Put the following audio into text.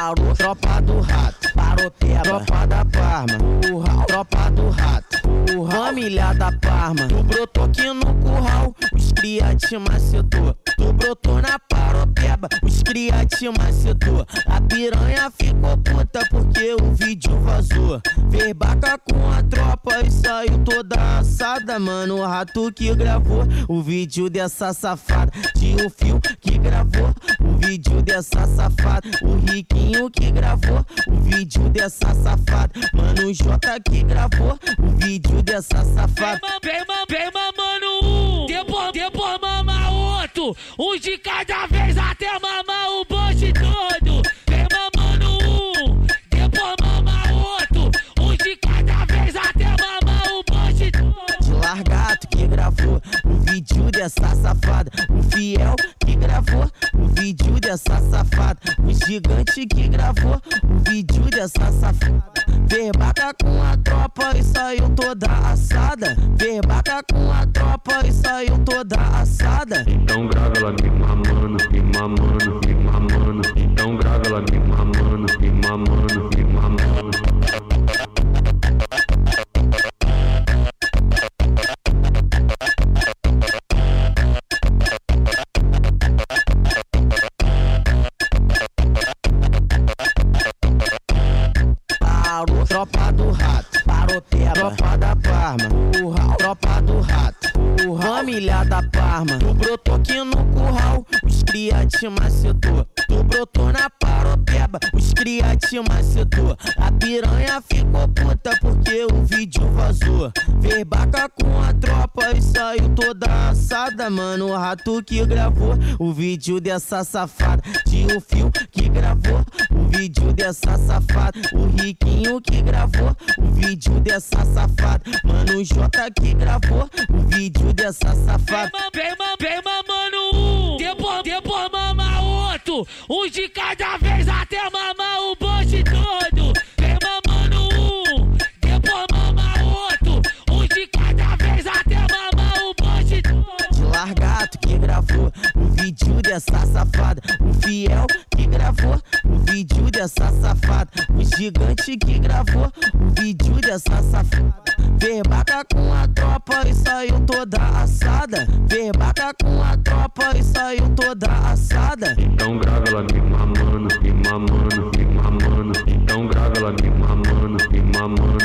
Tropa do rato, parou peba, tropa da Parma, curral, tropa do rato, curral, família da Parma. Tu brotou aqui no curral, os cria te macetou. Tu brotou na paropeba, os cria te macetou. A piranha ficou puta porque o vídeo vazou. Fez baca com a tropa e saiu toda assada, mano. O rato que gravou o vídeo dessa safada. Tinha o fio que gravou vídeo dessa safada. O Riquinho que gravou o vídeo dessa safada. Mano, o J que gravou o vídeo dessa safada. Vem, vem, mamando um, depois, depois mama outro. Um de cada vez até mamar o bonde todo. Vem mamando um, depois mama outro. Um de cada vez até mamar o bonde todo. De largato que gravou o vídeo dessa safada. O fiel que gravou dessa safada. O gigante que gravou o vídeo dessa safada. Verbaca com a tropa e saiu toda assada. Verbaca com a tropa e saiu toda assada. Então grava ela me mamando, me mamando. Tropa do rato, parou peba, tropa da Parma, curral, tropa do rato, curral, família da Parma. Tu brotou aqui no curral, os cria te macetou. Tu brotou na paropeba, os cria te macetou. A piranha ficou puta porque o vídeo vazou. Fez baca com a tropa e saiu toda assada, mano. O rato que gravou o vídeo dessa safada. O fio que gravou o vídeo dessa safada. O Riquinho que gravou o vídeo dessa safada. Mano, o J que gravou o vídeo dessa safada. Vem, vem, mamando um, depois, depois mama outro. Um de cada vez até mamar o bonde todo. Vem mamando um, depois mama outro. Um de cada vez até mamar o bonde todo. De largato gravou o vídeo dessa safada. O fiel que gravou o vídeo dessa safada. O gigante que gravou o vídeo dessa safada. Verbada com a tropa e saiu toda assada. Verbada com a tropa e saiu toda assada. Então grava ela me mamando, me mamando, me mamando. Então grava ela me mamando, me mamando.